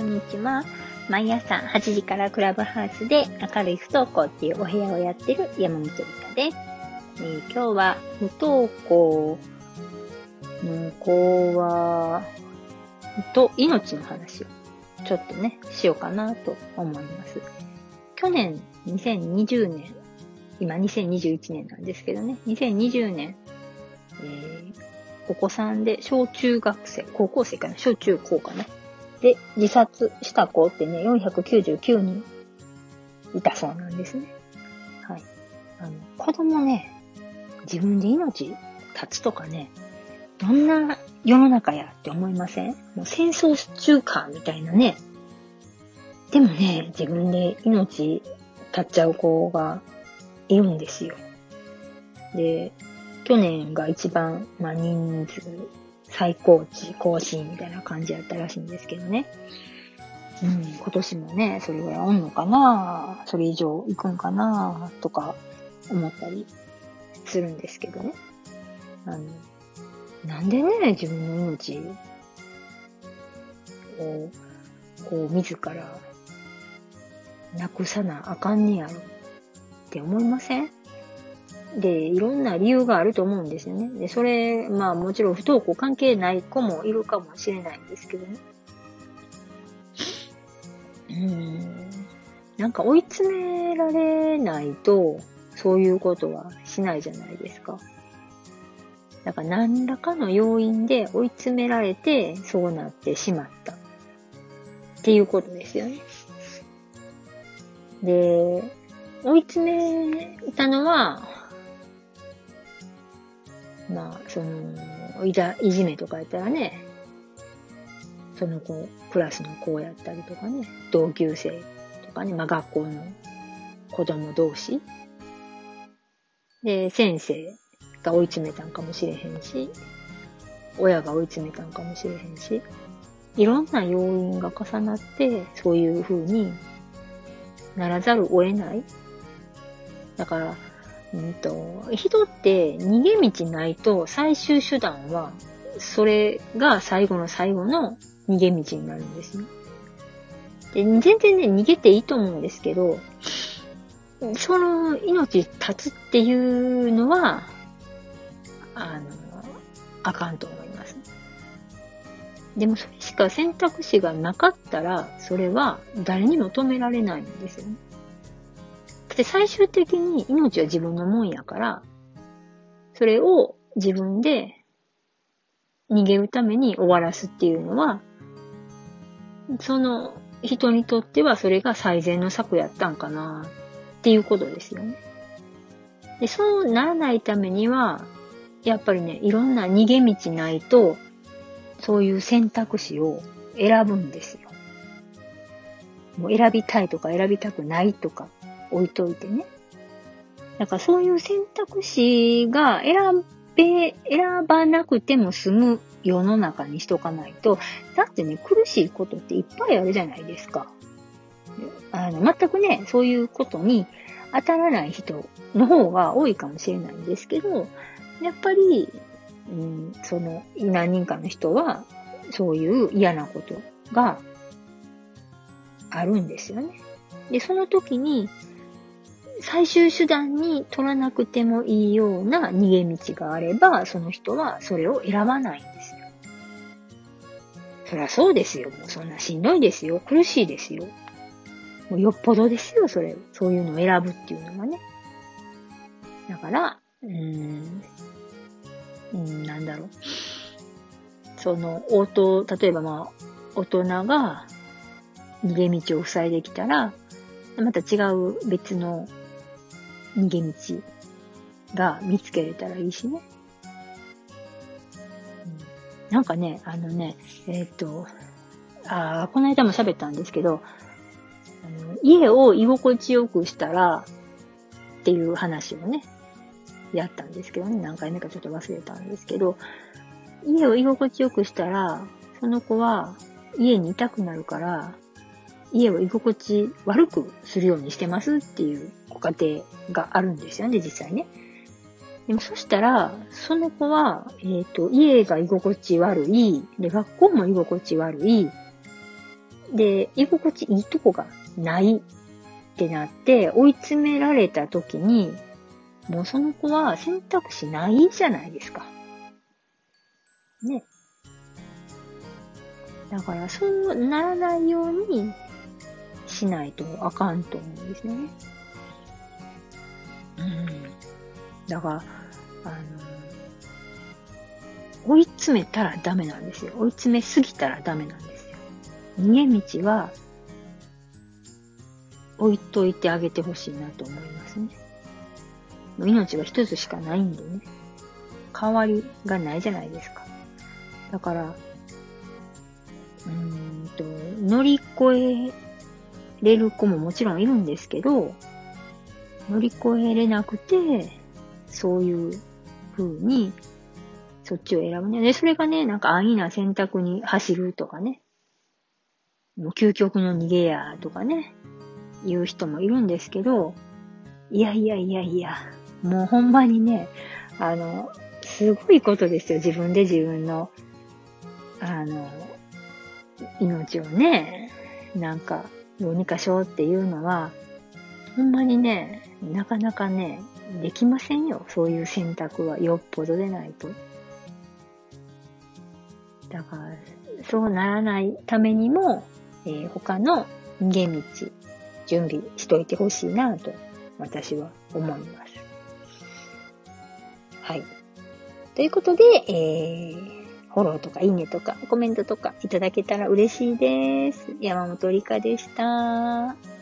こんにちは。毎朝8時からクラブハウスで明るい不登校っていうお部屋をやってる山本理香です。えー、今日は不登校の子は、と命の話をちょっとね、しようかなと思います。去年2020年、今2021年なんですけどね、2020年、えー、お子さんで小中学生、高校生かな、小中高かな。で、自殺した子ってね、499人いたそうなんですね。はい。あの、子供ね、自分で命絶つとかね、どんな世の中やって思いません？もう戦争中かみたいなね。でもね、自分で命絶っちゃう子がいるんですよ。で、去年が一番、まあ、人数最高値更新みたいな感じやったらしいんですけどね。うん、今年もね、それぐらいおんのかな？それ以上行くんかな？とか思ったりするんですけどね。あの、なんでね、自分の命を、こう、自ら、なくさなあかんねやろって思いません？で、いろんな理由があると思うんですよね。で、それ、まあもちろん不登校関係ない子もいるかもしれないんですけどね。うん。なんか追い詰められないと、そういうことはしないじゃないですか。だから何らかの要因で追い詰められて、そうなってしまった。っていうことですよね。で、追い詰めたのは、まあ、その、いだ、いじめとかやったらね、その子、クラスの子やったりとかね、同級生とかね、まあ学校の子供同士。で、先生が追い詰めたんかもしれへんし、親が追い詰めたんかもしれへんし、いろんな要因が重なって、そういう風にならざるを得ない。だから、うんと、人って逃げ道ないと最終手段は、それが最後の最後の逃げ道になるんですね。で全然ね、逃げていいと思うんですけど、その命絶つっていうのは、あの、あかんと思います。でもそれしか選択肢がなかったら、それは誰にも止められないんですよね。で、最終的に命は自分のもんやから、それを自分で逃げるために終わらすっていうのは、その人にとってはそれが最善の策やったんかなっていうことですよね。で、そうならないためには、やっぱりね、いろんな逃げ道ないと、そういう選択肢を選ぶんですよ。もう選びたいとか選びたくないとか置いといてね。だからそういう選択肢が選べ、選ばなくても済む世の中にしとかないと、だってね、苦しいことっていっぱいあるじゃないですか。あの、全くね、そういうことに当たらない人の方が多いかもしれないんですけど、やっぱり、うん、その、何人かの人は、そういう嫌なことがあるんですよね。で、その時に、最終手段に取らなくてもいいような逃げ道があれば、その人はそれを選ばないんですよ。そりゃそうですよ。もうそんなしんどいですよ。苦しいですよ。もうよっぽどですよ、それ。そういうのを選ぶっていうのはね。だから、うーん、うん、なんだろう。その、応答、例えばまあ、大人が逃げ道を塞いできたら、また違う別の逃げ道が見つけれたらいいしね。うん、なんかね、あのね、えっ、ー、と、あこの間も喋ったんですけど、あの家を居心地よくしたらっていう話をね、やったんですけどね、何回目かちょっと忘れたんですけど、家を居心地よくしたら、その子は家にいたくなるから、家を居心地悪くするようにしてますっていうご家庭があるんですよね、実際ね。でもそしたら、その子は、えっ、ー、と、家が居心地悪い、で、学校も居心地悪い、で、居心地いいとこがないってなって、追い詰められた時に、もうその子は選択肢ないじゃないですか。ね。だから、そうならないようにしないとあかんと思うんですね。うん。だから、あの、追い詰めたらダメなんですよ。追い詰めすぎたらダメなんですよ。逃げ道は、置いといてあげてほしいなと思いますね。命が一つしかないんでね。代わりがないじゃないですか。だから、うーんと、乗り越えれる子ももちろんいるんですけど、乗り越えれなくて、そういう風に、そっちを選ぶね。で、それがね、なんか安易な選択に走るとかね。もう究極の逃げやとかね、言う人もいるんですけど、いやいやいやいや、もうほんまにね、あの、すごいことですよ。自分で自分の、あの、命をね、なんか、どうにかしようっていうのは、ほんまにね、なかなかね、できませんよ。そういう選択はよっぽどでないと。だから、そうならないためにも、えー、他の逃げ道、準備しといてほしいなと、私は思います。はい。ということで、えー、フォローとかいいねとかコメントとかいただけたら嬉しいです。山本理香でした。